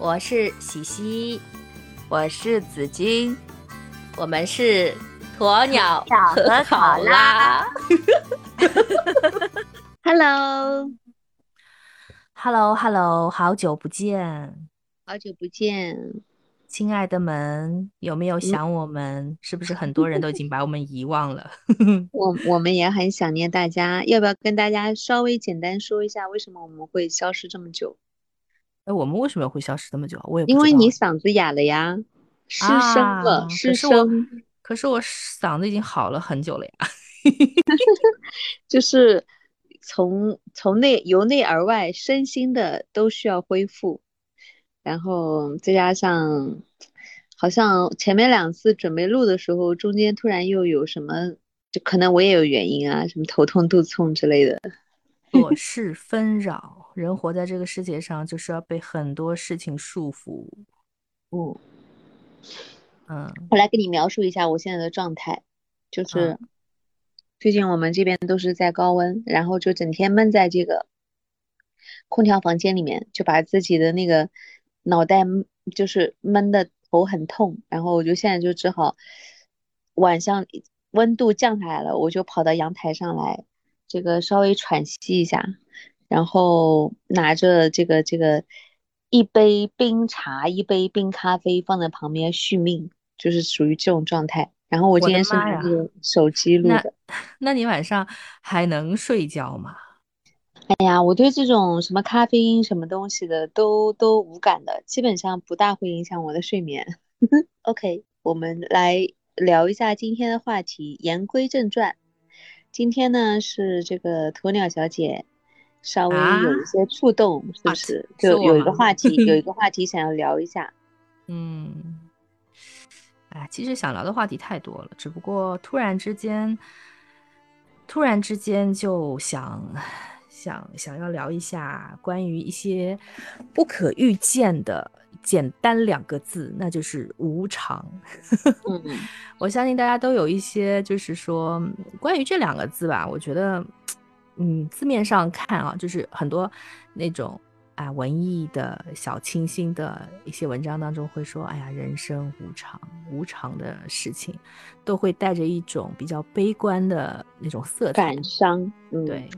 我是喜喜，我是紫金，我们是鸵鸟和考拉。Hello，Hello，Hello，好久不见，好久不见，亲爱的们，有没有想我们？是不是很多人都已经把我们遗忘了？我我们也很想念大家，要不要跟大家稍微简单说一下，为什么我们会消失这么久？哎，我们为什么会消失这么久？我也因为你嗓子哑了呀，失声了，啊、失声。可是我嗓子已经好了很久了呀，就是从从内由内而外，身心的都需要恢复，然后再加上好像前面两次准备录的时候，中间突然又有什么，就可能我也有原因啊，什么头痛、肚痛之类的。琐事纷扰，人活在这个世界上就是要被很多事情束缚。嗯嗯，我来给你描述一下我现在的状态，就是嗯最近我们这边都是在高温，然后就整天闷在这个空调房间里面，就把自己的那个脑袋就是闷的头很痛，然后我就现在就只好晚上温度降下来了，我就跑到阳台上来。这个稍微喘息一下，然后拿着这个这个一杯冰茶、一杯冰咖啡放在旁边续命，就是属于这种状态。然后我今天是拿着手机录的那。那你晚上还能睡觉吗？哎呀，我对这种什么咖啡因什么东西的都都无感的，基本上不大会影响我的睡眠。OK，我们来聊一下今天的话题。言归正传。今天呢是这个鸵鸟小姐稍微有一些触动，啊、是不是？就有一个话题，有一个话题想要聊一下。嗯，哎，其实想聊的话题太多了，只不过突然之间，突然之间就想想想要聊一下关于一些不可预见的。简单两个字，那就是无常。嗯，我相信大家都有一些，就是说关于这两个字吧，我觉得，嗯，字面上看啊，就是很多那种啊文艺的小清新的一些文章当中会说，哎呀，人生无常，无常的事情都会带着一种比较悲观的那种色彩，感伤。嗯、对。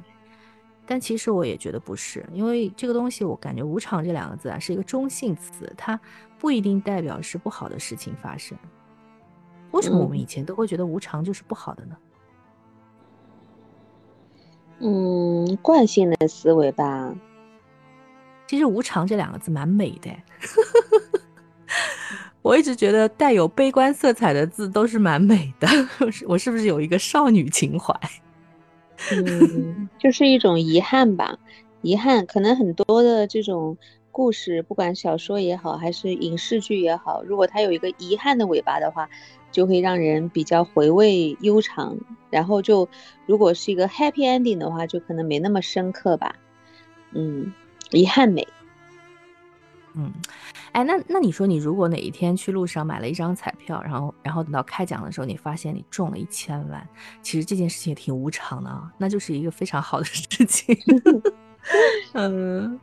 但其实我也觉得不是，因为这个东西，我感觉“无常”这两个字啊是一个中性词，它不一定代表是不好的事情发生。为什么我们以前都会觉得无常就是不好的呢？嗯，惯性的思维吧。其实“无常”这两个字蛮美的，我一直觉得带有悲观色彩的字都是蛮美的。我是不是有一个少女情怀？嗯，就是一种遗憾吧，遗憾。可能很多的这种故事，不管小说也好，还是影视剧也好，如果它有一个遗憾的尾巴的话，就会让人比较回味悠长。然后就如果是一个 happy ending 的话，就可能没那么深刻吧。嗯，遗憾美。嗯，哎，那那你说，你如果哪一天去路上买了一张彩票，然后然后等到开奖的时候，你发现你中了一千万，其实这件事情也挺无常的啊，那就是一个非常好的事情。嗯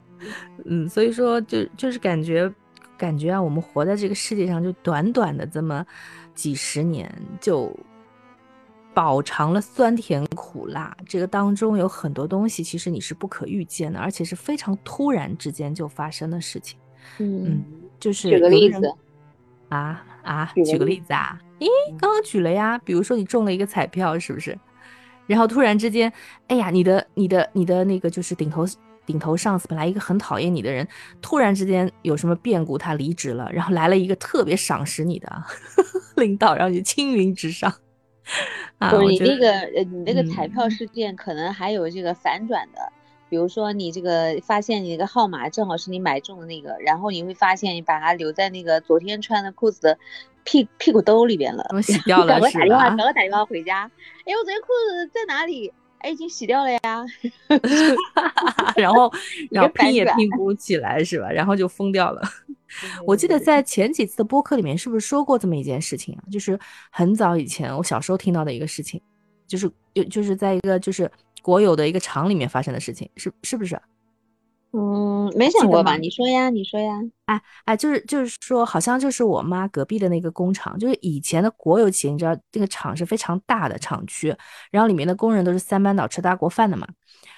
嗯，所以说就就是感觉感觉啊，我们活在这个世界上就短短的这么几十年，就饱尝了酸甜苦辣，这个当中有很多东西其实你是不可预见的，而且是非常突然之间就发生的事情。嗯，就是举个例子啊啊，举个例子啊，咦，刚刚举了呀，比如说你中了一个彩票，是不是？然后突然之间，哎呀，你的你的你的那个就是顶头顶头上司，本来一个很讨厌你的人，突然之间有什么变故，他离职了，然后来了一个特别赏识你的领导，让你青云直上。啊，你那个呃，你那个彩票事件可能还有这个反转的。嗯比如说你这个发现你那个号码正好是你买中的那个，然后你会发现你把它留在那个昨天穿的裤子的屁屁股兜里边了，我洗掉 了，赶快打电话，赶快打电话回家。哎，我昨天裤子在哪里？哎，已经洗掉了呀。然后，然后拼也拼不起来是吧？然后就疯掉了。我记得在前几次的播客里面，是不是说过这么一件事情啊？就是很早以前我小时候听到的一个事情，就是就就是在一个就是国有的一个厂里面发生的事情，是是不是？嗯，没想过吧？你说呀，你说呀。哎哎，就是就是说，好像就是我妈隔壁的那个工厂，就是以前的国有企业，你知道这个厂是非常大的厂区，然后里面的工人都是三班倒吃大锅饭的嘛。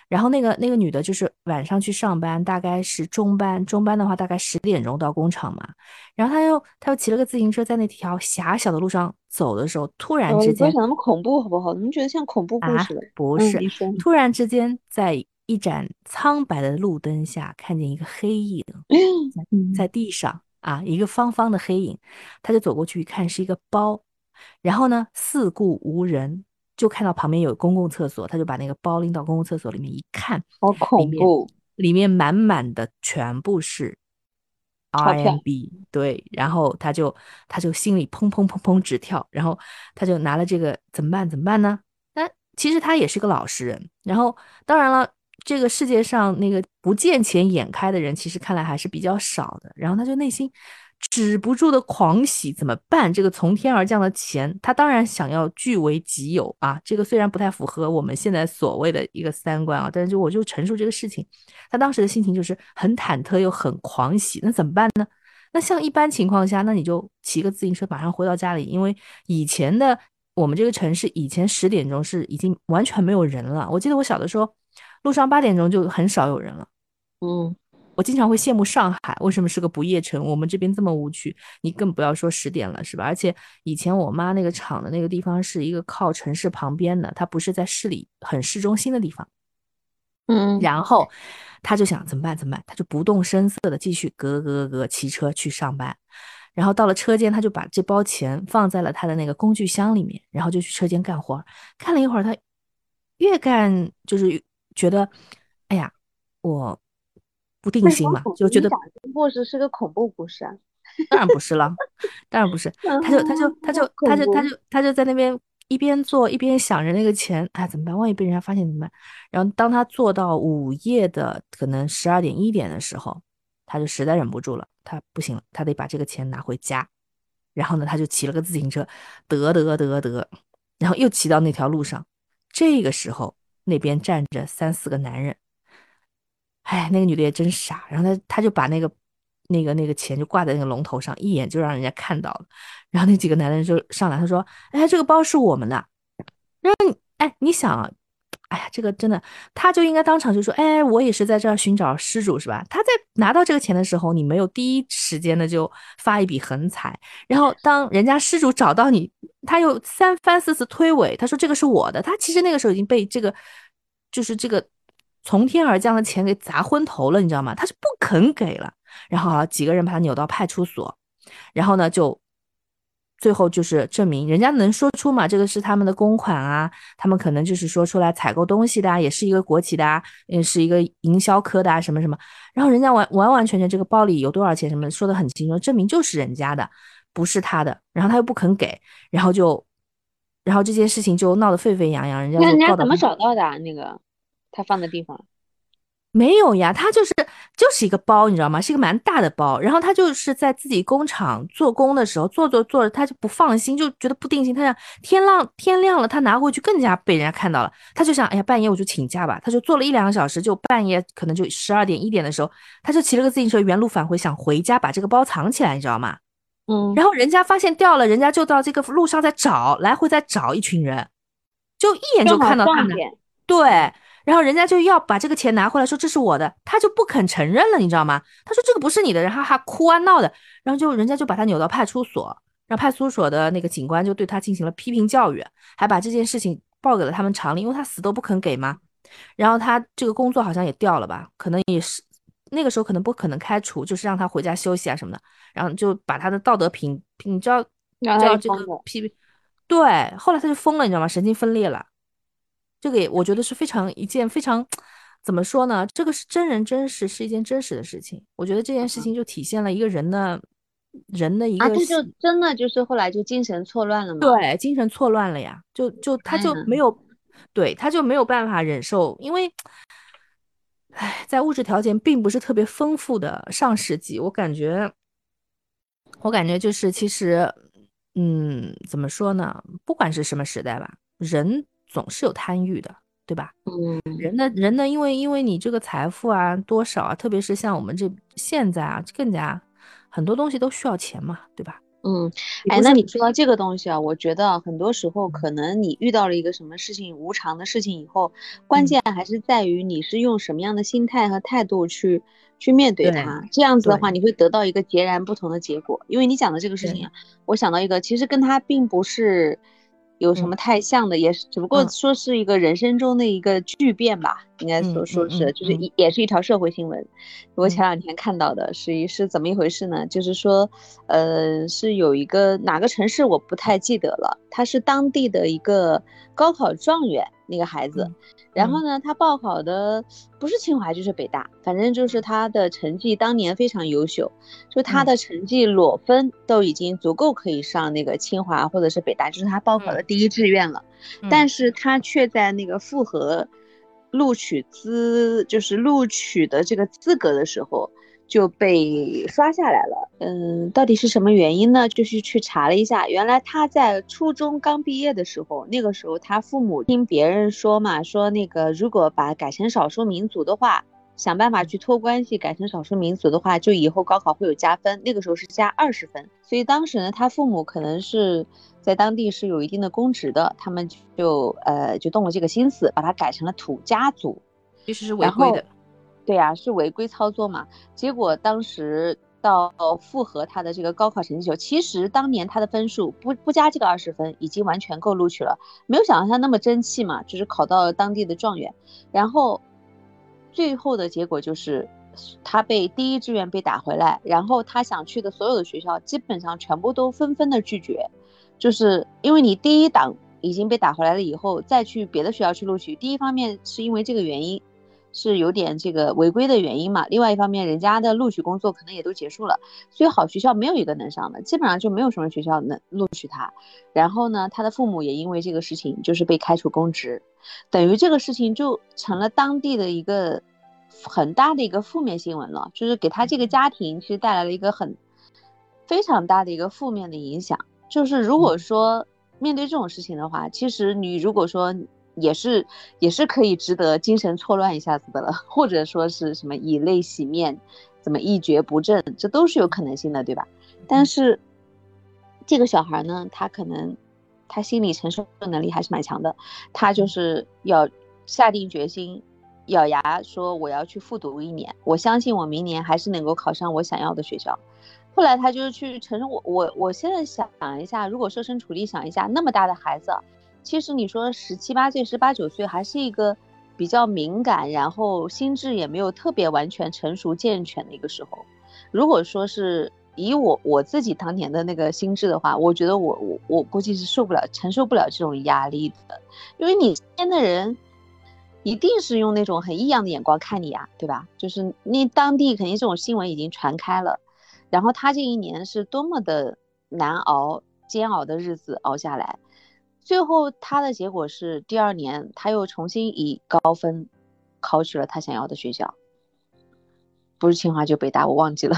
然后那个那个女的，就是晚上去上班，大概是中班，中班的话大概十点钟到工厂嘛。然后她又她又骑了个自行车，在那条狭小的路上走的时候，突然之间，不要想那么恐怖好不好？你们觉得像恐怖故事的？不是，突然之间在。一盏苍白的路灯下，看见一个黑影在地上啊，一个方方的黑影，他就走过去一看，是一个包，然后呢，四顾无人，就看到旁边有公共厕所，他就把那个包拎到公共厕所里面一看，好恐怖，里面满满的全部是 RMB，对，然后他就他就心里砰砰砰砰直跳，然后他就拿了这个怎么办？怎么办呢？那其实他也是个老实人，然后当然了。这个世界上那个不见钱眼开的人，其实看来还是比较少的。然后他就内心止不住的狂喜，怎么办？这个从天而降的钱，他当然想要据为己有啊。这个虽然不太符合我们现在所谓的一个三观啊，但是就我就陈述这个事情。他当时的心情就是很忐忑又很狂喜。那怎么办呢？那像一般情况下，那你就骑个自行车马上回到家里，因为以前的我们这个城市以前十点钟是已经完全没有人了。我记得我小的时候。路上八点钟就很少有人了，嗯，我经常会羡慕上海，为什么是个不夜城？我们这边这么无趣，你更不要说十点了，是吧？而且以前我妈那个厂的那个地方是一个靠城市旁边的，它不是在市里很市中心的地方，嗯，然后他就想怎么办？怎么办？他就不动声色的继续咯咯咯骑车去上班，然后到了车间，他就把这包钱放在了他的那个工具箱里面，然后就去车间干活。看了一会儿，他越干就是。觉得，哎呀，我不定心嘛，就觉得故事是个恐怖故事啊。当然不是了，当然不是。他就他就他就他就他就他就在那边一边做一边想着那个钱，哎，怎么办？万一被人家发现怎么办？然后当他做到午夜的可能十二点一点的时候，他就实在忍不住了，他不行了，他得把这个钱拿回家。然后呢，他就骑了个自行车，得得得得，然后又骑到那条路上。这个时候。那边站着三四个男人，哎，那个女的也真傻，然后她她就把那个那个那个钱就挂在那个龙头上，一眼就让人家看到了，然后那几个男人就上来，他说：“哎，这个包是我们的。”然后哎，你想啊。哎呀，这个真的，他就应该当场就说：“哎，我也是在这儿寻找失主，是吧？”他在拿到这个钱的时候，你没有第一时间的就发一笔横财，然后当人家失主找到你，他又三番四次推诿，他说这个是我的，他其实那个时候已经被这个就是这个从天而降的钱给砸昏头了，你知道吗？他是不肯给了，然后几个人把他扭到派出所，然后呢就。最后就是证明人家能说出嘛，这个是他们的公款啊，他们可能就是说出来采购东西的啊，也是一个国企的啊，也是一个营销科的啊，什么什么，然后人家完完完全全这个包里有多少钱什么说的很清楚，证明就是人家的，不是他的，然后他又不肯给，然后就，然后这件事情就闹得沸沸扬扬，人家那人家怎么找到的那个他放的地方？没有呀，他就是就是一个包，你知道吗？是一个蛮大的包。然后他就是在自己工厂做工的时候，做做做着，他就不放心，就觉得不定心。他想天亮天亮了，他拿回去更加被人家看到了。他就想，哎呀，半夜我就请假吧。他就做了一两个小时，就半夜可能就十二点一点的时候，他就骑了个自行车原路返回，想回家把这个包藏起来，你知道吗？嗯。然后人家发现掉了，人家就到这个路上在找，来回在找一群人，就一眼就看到他们。对。然后人家就要把这个钱拿回来，说这是我的，他就不肯承认了，你知道吗？他说这个不是你的，然后还哭啊闹的，然后就人家就把他扭到派出所，然后派出所的那个警官就对他进行了批评教育，还把这件事情报给了他们厂里，因为他死都不肯给嘛。然后他这个工作好像也掉了吧，可能也是那个时候可能不可能开除，就是让他回家休息啊什么的，然后就把他的道德品，你知道，知道这个批评，对，后来他就疯了，你知道吗？神经分裂了。这个也我觉得是非常一件非常怎么说呢？这个是真人真事，是一件真实的事情。我觉得这件事情就体现了一个人的，人的一个啊，这就真的就是后来就精神错乱了嘛？对，精神错乱了呀，就就他就没有，对，他就没有办法忍受，因为，唉，在物质条件并不是特别丰富的上世纪，我感觉，我感觉就是其实，嗯，怎么说呢？不管是什么时代吧，人。总是有贪欲的，对吧？嗯，人的人呢，因为因为你这个财富啊多少啊，特别是像我们这现在啊，更加很多东西都需要钱嘛，对吧？嗯，哎，那你说到这个东西啊，我觉得很多时候可能你遇到了一个什么事情无常的事情以后，关键还是在于你是用什么样的心态和态度去去面对它。这样子的话，你会得到一个截然不同的结果。因为你讲的这个事情啊，我想到一个，其实跟他并不是。有什么太像的，也是只不过说是一个人生中的一个巨变吧，应该说说是，就是一也是一条社会新闻。我前两天看到的是一是怎么一回事呢？就是说，呃，是有一个哪个城市我不太记得了，他是当地的一个高考状元。那个孩子，然后呢，他报考的不是清华就是北大，反正就是他的成绩当年非常优秀，就他的成绩裸分都已经足够可以上那个清华或者是北大，就是他报考的第一志愿了，但是他却在那个复核录取资，就是录取的这个资格的时候。就被刷下来了，嗯，到底是什么原因呢？就是去查了一下，原来他在初中刚毕业的时候，那个时候他父母听别人说嘛，说那个如果把改成少数民族的话，想办法去托关系改成少数民族的话，就以后高考会有加分，那个时候是加二十分。所以当时呢，他父母可能是在当地是有一定的公职的，他们就呃就动了这个心思，把它改成了土家族，其实是违规的。对呀，是违规操作嘛？结果当时到复核他的这个高考成绩时候，其实当年他的分数不不加这个二十分，已经完全够录取了。没有想到他那么争气嘛，就是考到了当地的状元。然后最后的结果就是他被第一志愿被打回来，然后他想去的所有的学校基本上全部都纷纷的拒绝，就是因为你第一档已经被打回来了以后，再去别的学校去录取，第一方面是因为这个原因。是有点这个违规的原因嘛？另外一方面，人家的录取工作可能也都结束了，所以好学校没有一个能上的，基本上就没有什么学校能录取他。然后呢，他的父母也因为这个事情就是被开除公职，等于这个事情就成了当地的一个很大的一个负面新闻了，就是给他这个家庭其实带来了一个很非常大的一个负面的影响。就是如果说面对这种事情的话，其实你如果说。也是也是可以值得精神错乱一下子的了，或者说是什么以泪洗面，怎么一蹶不振，这都是有可能性的，对吧？但是这个小孩呢，他可能他心理承受能力还是蛮强的，他就是要下定决心，咬牙说我要去复读一年，我相信我明年还是能够考上我想要的学校。后来他就去承认我我我现在想一下，如果设身处地想一下，那么大的孩子。其实你说十七八岁、十八九岁还是一个比较敏感，然后心智也没有特别完全成熟健全的一个时候。如果说是以我我自己当年的那个心智的话，我觉得我我我估计是受不了、承受不了这种压力的。因为你身边的人一定是用那种很异样的眼光看你啊，对吧？就是那当地肯定这种新闻已经传开了，然后他这一年是多么的难熬、煎熬的日子熬下来。最后，他的结果是第二年他又重新以高分考取了他想要的学校，不是清华就北大，我忘记了。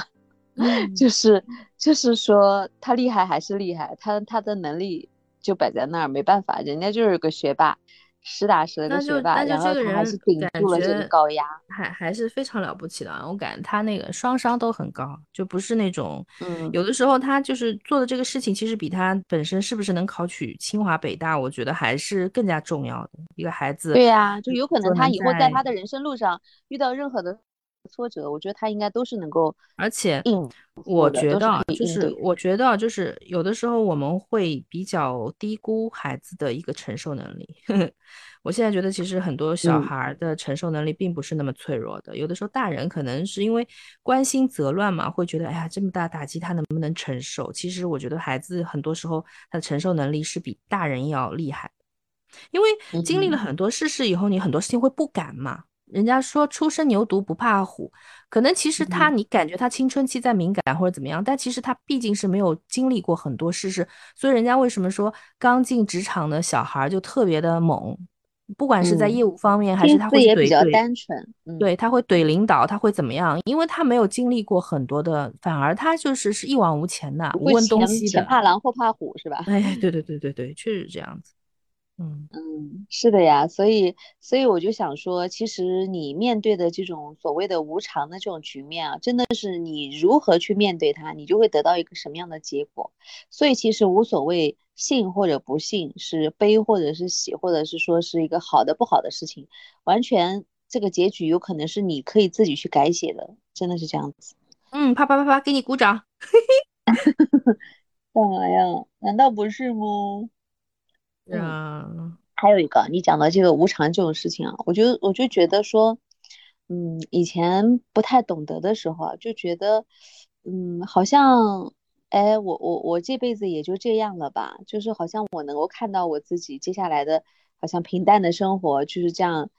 就是就是说他厉害还是厉害，他他的能力就摆在那儿，没办法，人家就是个学霸。实打实的个学霸，然后他还是顶住了这个高压，还还是非常了不起的。我感觉他那个双商都很高，就不是那种，嗯，有的时候他就是做的这个事情，其实比他本身是不是能考取清华北大，我觉得还是更加重要的。一个孩子，对呀，就有可能他以后在他的人生路上遇到任何的。挫折，我觉得他应该都是能够，而且我觉得就是我觉得就是有的时候我们会比较低估孩子的一个承受能力。我现在觉得其实很多小孩的承受能力并不是那么脆弱的，有的时候大人可能是因为关心则乱嘛，会觉得哎呀这么大打击他能不能承受？其实我觉得孩子很多时候他的承受能力是比大人要厉害，因为经历了很多事事以后，你很多事情会不敢嘛。人家说初生牛犊不怕虎，可能其实他你感觉他青春期在敏感或者怎么样，但其实他毕竟是没有经历过很多事事，所以人家为什么说刚进职场的小孩就特别的猛，不管是在业务方面还是他会怼怼，单纯，对他会怼领导，他会怎么样？因为他没有经历过很多的，反而他就是是一往无前的，无问东西的，怕狼或怕虎是吧？哎，对 对对对对，确实这样子。嗯嗯，是的呀，所以所以我就想说，其实你面对的这种所谓的无常的这种局面啊，真的是你如何去面对它，你就会得到一个什么样的结果。所以其实无所谓信或者不信，是悲或者是喜，或者是说是一个好的不好的事情，完全这个结局有可能是你可以自己去改写的，真的是这样子。嗯，啪啪啪啪，给你鼓掌。干嘛呀？难道不是吗？嗯，还有一个，你讲到这个无常这种事情啊，我就我就觉得说，嗯，以前不太懂得的时候啊，就觉得，嗯，好像，哎，我我我这辈子也就这样了吧，就是好像我能够看到我自己接下来的，好像平淡的生活就是这样，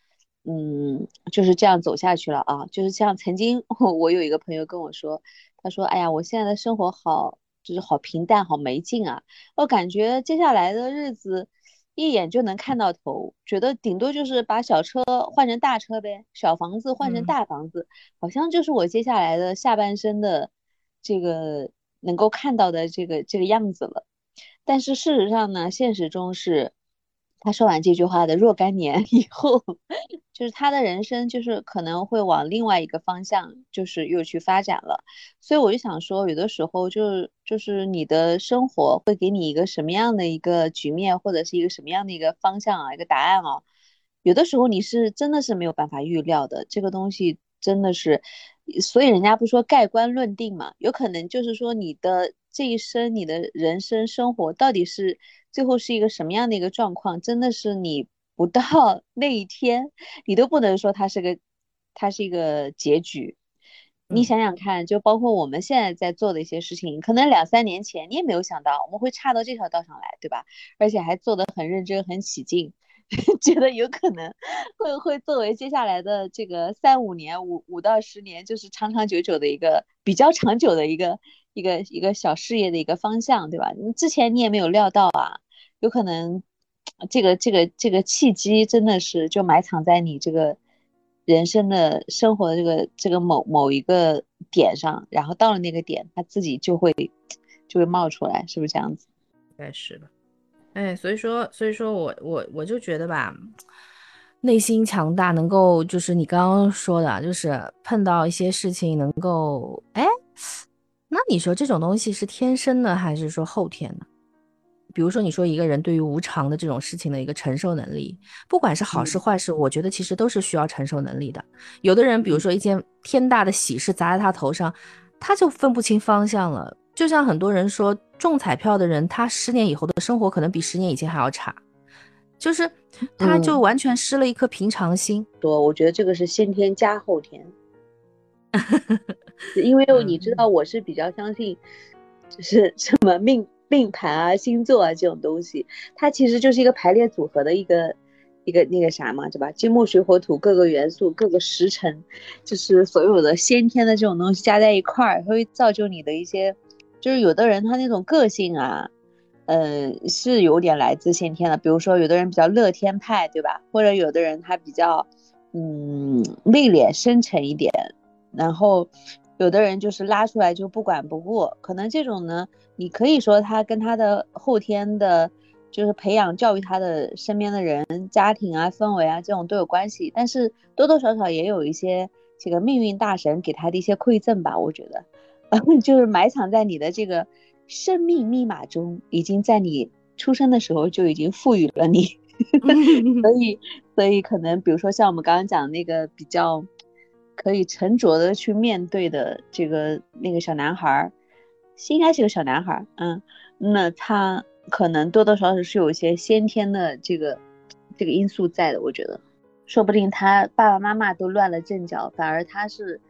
嗯，就是这样走下去了啊，就是像曾经 我有一个朋友跟我说，他说，哎呀，我现在的生活好。就是好平淡，好没劲啊！我感觉接下来的日子一眼就能看到头，觉得顶多就是把小车换成大车呗，小房子换成大房子，好像就是我接下来的下半生的这个能够看到的这个这个样子了。但是事实上呢，现实中是。他说完这句话的若干年 以后，就是他的人生就是可能会往另外一个方向，就是又去发展了。所以我就想说，有的时候就是就是你的生活会给你一个什么样的一个局面，或者是一个什么样的一个方向啊，一个答案啊。有的时候你是真的是没有办法预料的，这个东西真的是，所以人家不说盖棺论定嘛，有可能就是说你的这一生，你的人生生活到底是。最后是一个什么样的一个状况？真的是你不到 那一天，你都不能说它是个，它是一个结局。你想想看，就包括我们现在在做的一些事情，可能两三年前你也没有想到我们会差到这条道上来，对吧？而且还做得很认真、很起劲，觉得有可能会会作为接下来的这个三五年、五五到十年，就是长长久久的一个比较长久的一个一个一个小事业的一个方向，对吧？你之前你也没有料到啊。有可能，这个这个这个契机真的是就埋藏在你这个人生的生活的这个这个某某一个点上，然后到了那个点，它自己就会就会冒出来，是不是这样子？应该是吧。哎，所以说，所以说我我我就觉得吧，内心强大，能够就是你刚刚说的，就是碰到一些事情能够哎，那你说这种东西是天生的还是说后天的？比如说，你说一个人对于无常的这种事情的一个承受能力，不管是好事坏事，我觉得其实都是需要承受能力的。有的人，比如说一件天大的喜事砸在他头上，他就分不清方向了。就像很多人说，中彩票的人，他十年以后的生活可能比十年以前还要差，就是他就完全失了一颗平常心。多，我觉得这个是先天加后天，因为你知道，我是比较相信，就是什么命。命盘啊，星座啊，这种东西，它其实就是一个排列组合的一个一个那个啥嘛，对吧？金木水火土各个元素、各个时辰，就是所有的先天的这种东西加在一块儿，会造就你的一些，就是有的人他那种个性啊，嗯，是有点来自先天的。比如说，有的人比较乐天派，对吧？或者有的人他比较嗯内敛深沉一点，然后。有的人就是拉出来就不管不顾，可能这种呢，你可以说他跟他的后天的，就是培养教育他的身边的人、家庭啊、氛围啊这种都有关系，但是多多少少也有一些这个命运大神给他的一些馈赠吧，我觉得，就是埋藏在你的这个生命密码中，已经在你出生的时候就已经赋予了你，所以，所以可能比如说像我们刚刚讲那个比较。可以沉着的去面对的这个那个小男孩儿，应该是个小男孩儿，嗯，那他可能多多少少是有一些先天的这个这个因素在的，我觉得，说不定他爸爸妈妈都乱了阵脚，反而他是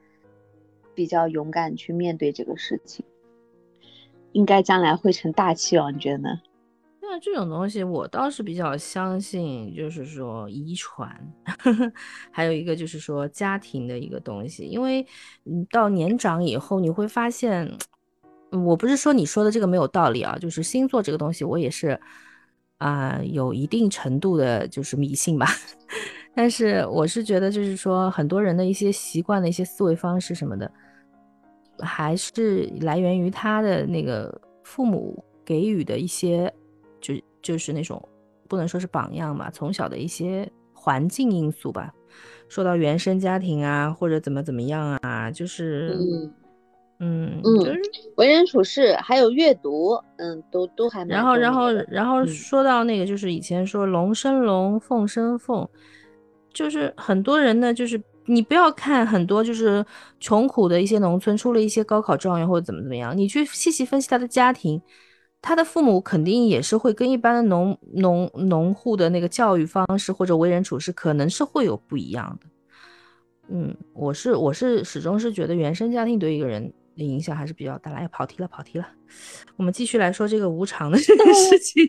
比较勇敢去面对这个事情，应该将来会成大器哦，你觉得呢？那这种东西，我倒是比较相信，就是说遗传，还有一个就是说家庭的一个东西。因为，到年长以后，你会发现，我不是说你说的这个没有道理啊，就是星座这个东西，我也是啊，有一定程度的，就是迷信吧。但是，我是觉得，就是说很多人的一些习惯的一些思维方式什么的，还是来源于他的那个父母给予的一些。就就是那种不能说是榜样吧，从小的一些环境因素吧，说到原生家庭啊，或者怎么怎么样啊，就是嗯。嗯嗯就是为人处事还有阅读，嗯，都都还蛮然后，然后然后嗯。说到那个，就是以前说龙生龙，凤生凤，就是很多人呢，就是你不要看很多就是穷苦的一些农村出了一些高考状元或者怎么怎么样，你去细细分析他的家庭，他的父母肯定也是会跟一般的农农农户的那个教育方式或者为人处事可能是会有不一样的。嗯，我是我是始终是觉得原生家庭对一个人的影响还是比较大。哎，跑题了，跑题了。我们继续来说这个无常的这个事情。